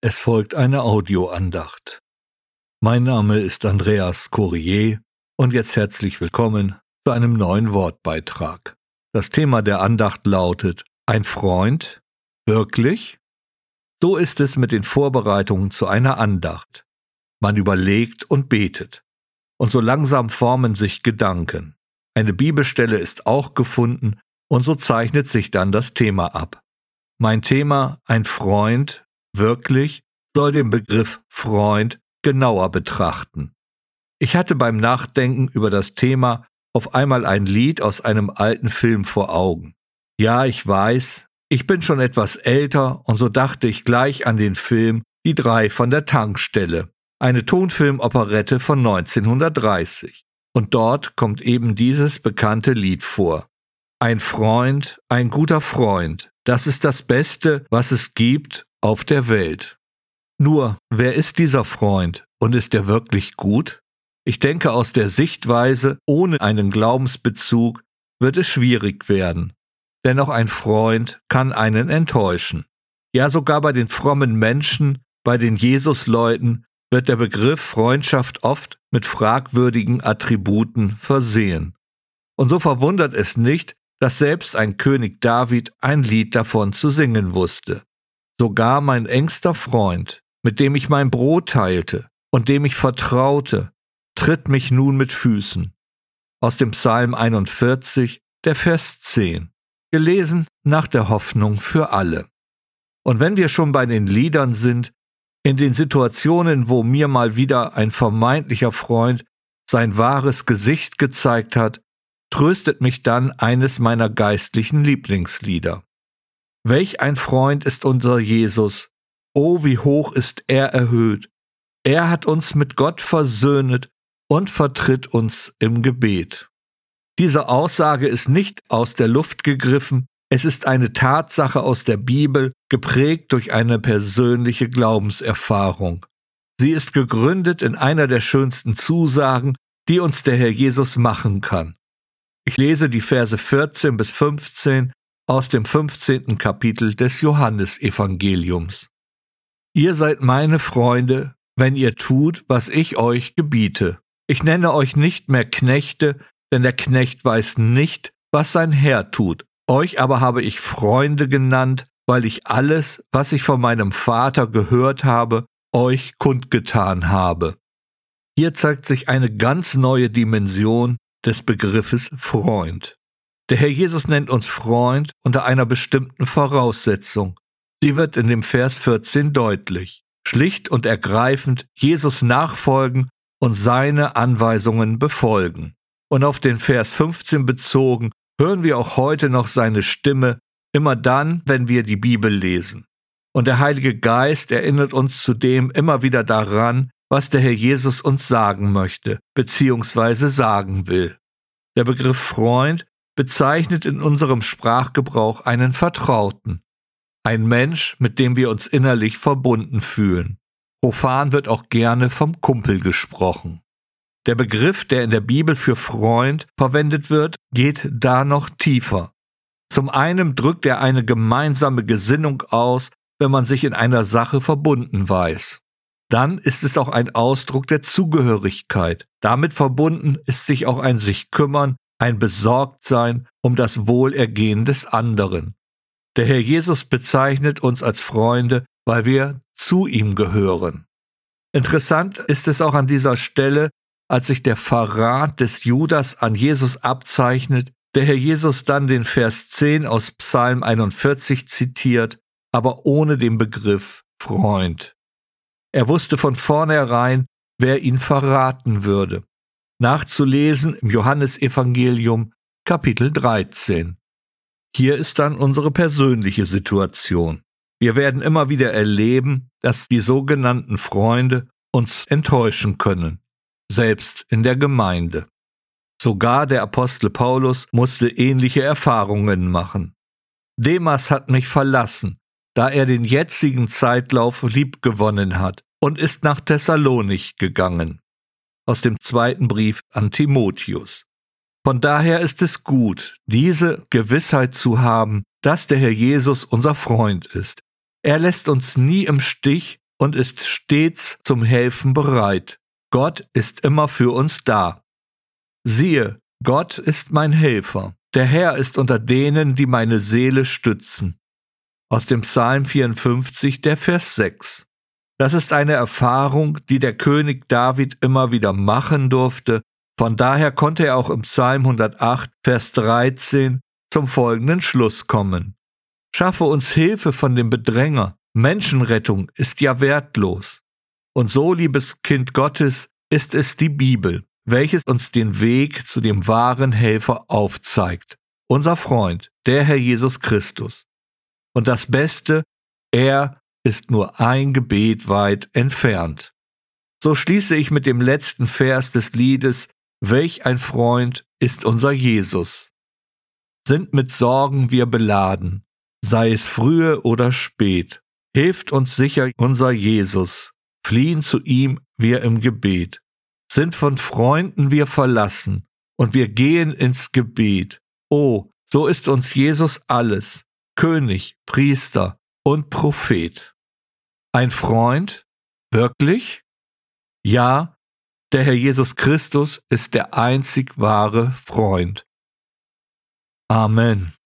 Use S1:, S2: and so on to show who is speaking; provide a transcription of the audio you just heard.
S1: Es folgt eine Audioandacht. Mein Name ist Andreas Courier und jetzt herzlich willkommen zu einem neuen Wortbeitrag. Das Thema der Andacht lautet Ein Freund? Wirklich? So ist es mit den Vorbereitungen zu einer Andacht. Man überlegt und betet. Und so langsam formen sich Gedanken. Eine Bibelstelle ist auch gefunden und so zeichnet sich dann das Thema ab. Mein Thema, ein Freund, wirklich, soll den Begriff Freund genauer betrachten. Ich hatte beim Nachdenken über das Thema auf einmal ein Lied aus einem alten Film vor Augen. Ja, ich weiß, ich bin schon etwas älter und so dachte ich gleich an den Film Die drei von der Tankstelle, eine Tonfilmoperette von 1930. Und dort kommt eben dieses bekannte Lied vor. Ein Freund, ein guter Freund, das ist das Beste, was es gibt auf der Welt. Nur, wer ist dieser Freund und ist er wirklich gut? Ich denke, aus der Sichtweise ohne einen Glaubensbezug wird es schwierig werden. Dennoch ein Freund kann einen enttäuschen. Ja, sogar bei den frommen Menschen, bei den Jesusleuten wird der Begriff Freundschaft oft mit fragwürdigen Attributen versehen. Und so verwundert es nicht, dass selbst ein König David ein Lied davon zu singen wusste. Sogar mein engster Freund, mit dem ich mein Brot teilte und dem ich vertraute, tritt mich nun mit Füßen. Aus dem Psalm 41, der Vers 10, gelesen nach der Hoffnung für alle. Und wenn wir schon bei den Liedern sind, in den Situationen, wo mir mal wieder ein vermeintlicher Freund sein wahres Gesicht gezeigt hat, tröstet mich dann eines meiner geistlichen Lieblingslieder. Welch ein Freund ist unser Jesus, oh wie hoch ist er erhöht, er hat uns mit Gott versöhnet und vertritt uns im Gebet. Diese Aussage ist nicht aus der Luft gegriffen, es ist eine Tatsache aus der Bibel, geprägt durch eine persönliche Glaubenserfahrung. Sie ist gegründet in einer der schönsten Zusagen, die uns der Herr Jesus machen kann. Ich lese die Verse 14 bis 15 aus dem 15. Kapitel des Johannesevangeliums. Ihr seid meine Freunde, wenn ihr tut, was ich euch gebiete. Ich nenne euch nicht mehr Knechte, denn der Knecht weiß nicht, was sein Herr tut. Euch aber habe ich Freunde genannt, weil ich alles, was ich von meinem Vater gehört habe, euch kundgetan habe. Hier zeigt sich eine ganz neue Dimension des Begriffes Freund. Der Herr Jesus nennt uns Freund unter einer bestimmten Voraussetzung. Sie wird in dem Vers 14 deutlich. Schlicht und ergreifend Jesus nachfolgen und seine Anweisungen befolgen. Und auf den Vers 15 bezogen hören wir auch heute noch seine Stimme, immer dann, wenn wir die Bibel lesen. Und der Heilige Geist erinnert uns zudem immer wieder daran, was der Herr Jesus uns sagen möchte, beziehungsweise sagen will. Der Begriff Freund bezeichnet in unserem Sprachgebrauch einen Vertrauten, ein Mensch, mit dem wir uns innerlich verbunden fühlen. Profan wird auch gerne vom Kumpel gesprochen. Der Begriff, der in der Bibel für Freund verwendet wird, geht da noch tiefer. Zum einen drückt er eine gemeinsame Gesinnung aus, wenn man sich in einer Sache verbunden weiß dann ist es auch ein Ausdruck der Zugehörigkeit. Damit verbunden ist sich auch ein sich kümmern, ein Besorgtsein um das Wohlergehen des anderen. Der Herr Jesus bezeichnet uns als Freunde, weil wir zu ihm gehören. Interessant ist es auch an dieser Stelle, als sich der Verrat des Judas an Jesus abzeichnet, der Herr Jesus dann den Vers 10 aus Psalm 41 zitiert, aber ohne den Begriff Freund. Er wusste von vornherein, wer ihn verraten würde. Nachzulesen im Johannesevangelium Kapitel 13. Hier ist dann unsere persönliche Situation. Wir werden immer wieder erleben, dass die sogenannten Freunde uns enttäuschen können, selbst in der Gemeinde. Sogar der Apostel Paulus musste ähnliche Erfahrungen machen. Demas hat mich verlassen, da er den jetzigen Zeitlauf liebgewonnen hat und ist nach Thessalonich gegangen. Aus dem zweiten Brief an Timotheus. Von daher ist es gut, diese Gewissheit zu haben, dass der Herr Jesus unser Freund ist. Er lässt uns nie im Stich und ist stets zum Helfen bereit. Gott ist immer für uns da. Siehe, Gott ist mein Helfer. Der Herr ist unter denen, die meine Seele stützen. Aus dem Psalm 54, der Vers 6. Das ist eine Erfahrung, die der König David immer wieder machen durfte. Von daher konnte er auch im Psalm 108, Vers 13 zum folgenden Schluss kommen. Schaffe uns Hilfe von dem Bedränger. Menschenrettung ist ja wertlos. Und so, liebes Kind Gottes, ist es die Bibel, welches uns den Weg zu dem wahren Helfer aufzeigt. Unser Freund, der Herr Jesus Christus. Und das Beste, er ist nur ein Gebet weit entfernt. So schließe ich mit dem letzten Vers des Liedes Welch ein Freund ist unser Jesus. Sind mit Sorgen wir beladen, sei es frühe oder spät, hilft uns sicher unser Jesus, fliehen zu ihm wir im Gebet, sind von Freunden wir verlassen, und wir gehen ins Gebet. O, so ist uns Jesus alles, König, Priester und Prophet. Ein Freund? Wirklich? Ja, der Herr Jesus Christus ist der einzig wahre Freund. Amen.